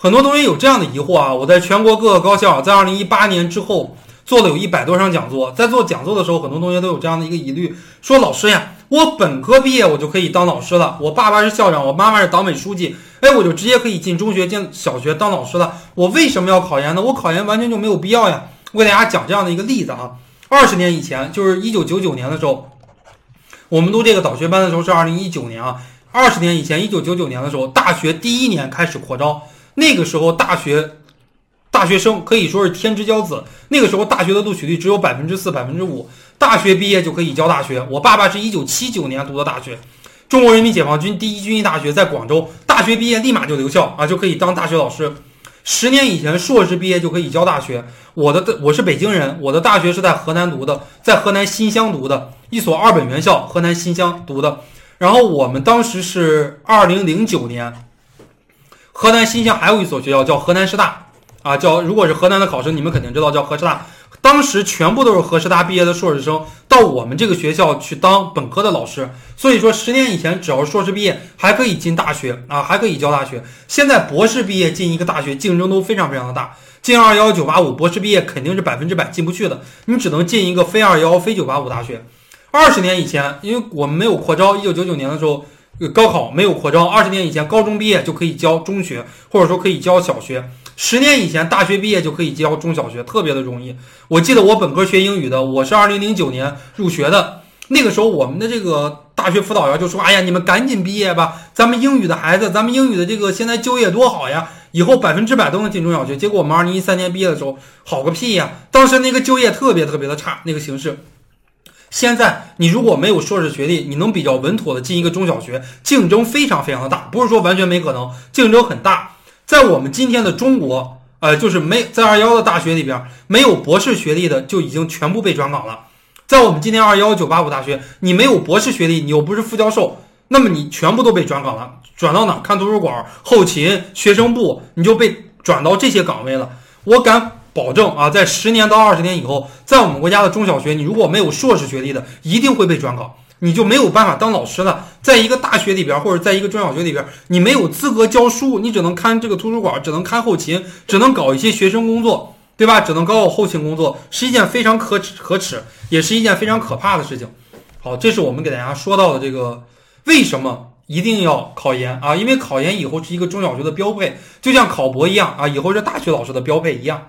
很多同学有这样的疑惑啊，我在全国各个高校，在二零一八年之后做了有一百多场讲座，在做讲座的时候，很多同学都有这样的一个疑虑，说老师呀，我本科毕业我就可以当老师了，我爸爸是校长，我妈妈是党委书记，哎，我就直接可以进中学、进小学当老师了，我为什么要考研呢？我考研完全就没有必要呀。我给大家讲这样的一个例子啊，二十年以前，就是一九九九年的时候，我们读这个导学班的时候是二零一九年啊，二十年以前，一九九九年的时候，大学第一年开始扩招。那个时候，大学大学生可以说是天之骄子。那个时候，大学的录取率只有百分之四、百分之五，大学毕业就可以教大学。我爸爸是一九七九年读的大学，中国人民解放军第一军医大学在广州，大学毕业立马就留校啊，就可以当大学老师。十年以前，硕士毕业就可以教大学。我的我是北京人，我的大学是在河南读的，在河南新乡读的一所二本院校，河南新乡读的。然后我们当时是二零零九年。河南新乡还有一所学校叫河南师大，啊，叫如果是河南的考生，你们肯定知道叫河师大。当时全部都是河师大毕业的硕士生到我们这个学校去当本科的老师。所以说，十年以前只要是硕士毕业还可以进大学啊，还可以教大学。现在博士毕业进一个大学竞争都非常非常的大，进二幺九八五博士毕业肯定是百分之百进不去的，你只能进一个非二幺非九八五大学。二十年以前，因为我们没有扩招，一九九九年的时候。高考没有扩招，二十年以前高中毕业就可以教中学，或者说可以教小学；十年以前大学毕业就可以教中小学，特别的容易。我记得我本科学英语的，我是二零零九年入学的，那个时候我们的这个大学辅导员就说：“哎呀，你们赶紧毕业吧，咱们英语的孩子，咱们英语的这个现在就业多好呀，以后百分之百都能进中小学。”结果我们二零一三年毕业的时候，好个屁呀！当时那个就业特别特别的差，那个形势。现在你如果没有硕士学历，你能比较稳妥的进一个中小学，竞争非常非常的大，不是说完全没可能，竞争很大。在我们今天的中国，呃，就是没在二幺的大学里边没有博士学历的就已经全部被转岗了。在我们今天二幺九八五大学，你没有博士学历，你又不是副教授，那么你全部都被转岗了，转到哪？看图书馆、后勤、学生部，你就被转到这些岗位了。我敢。保证啊，在十年到二十年以后，在我们国家的中小学，你如果没有硕士学历的，一定会被转岗，你就没有办法当老师了。在一个大学里边，或者在一个中小学里边，你没有资格教书，你只能看这个图书馆，只能看后勤，只能搞一些学生工作，对吧？只能搞后勤工作，是一件非常可耻、可耻，也是一件非常可怕的事情。好，这是我们给大家说到的这个为什么。一定要考研啊，因为考研以后是一个中小学的标配，就像考博一样啊，以后是大学老师的标配一样。